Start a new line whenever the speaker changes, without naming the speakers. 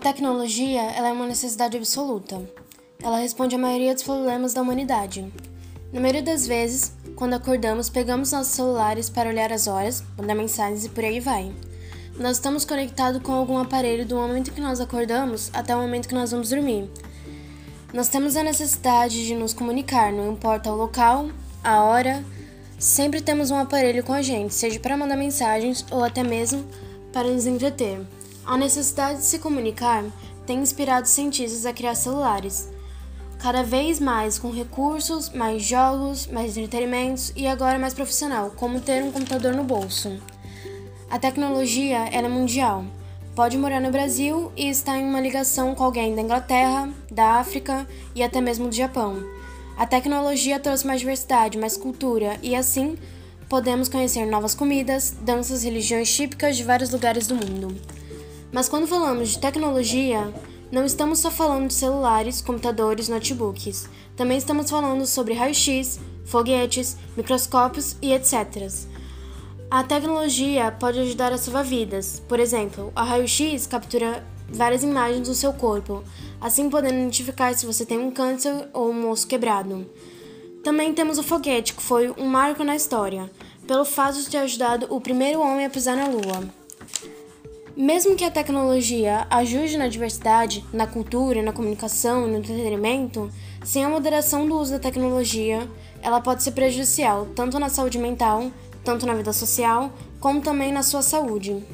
tecnologia ela é uma necessidade absoluta. Ela responde à maioria dos problemas da humanidade. Na maioria das vezes, quando acordamos, pegamos nossos celulares para olhar as horas, mandar mensagens e por aí vai. Nós estamos conectados com algum aparelho do momento que nós acordamos até o momento que nós vamos dormir. Nós temos a necessidade de nos comunicar, não importa o local, a hora, sempre temos um aparelho com a gente, seja para mandar mensagens ou até mesmo para nos entreter. A necessidade de se comunicar tem inspirado cientistas a criar celulares, cada vez mais com recursos, mais jogos, mais entretenimentos e agora mais profissional, como ter um computador no bolso. A tecnologia é mundial. Pode morar no Brasil e estar em uma ligação com alguém da Inglaterra, da África e até mesmo do Japão. A tecnologia trouxe mais diversidade, mais cultura e assim podemos conhecer novas comidas, danças, religiões típicas de vários lugares do mundo. Mas quando falamos de tecnologia, não estamos só falando de celulares, computadores, notebooks. Também estamos falando sobre raio-x, foguetes, microscópios e etc. A tecnologia pode ajudar a salvar vidas. Por exemplo, a raio-x captura várias imagens do seu corpo, assim podendo identificar se você tem um câncer ou um osso quebrado. Também temos o foguete, que foi um marco na história, pelo fato de ter ajudado o primeiro homem a pisar na Lua. Mesmo que a tecnologia ajude na diversidade, na cultura, na comunicação e no entretenimento, sem a moderação do uso da tecnologia, ela pode ser prejudicial tanto na saúde mental, tanto na vida social, como também na sua saúde.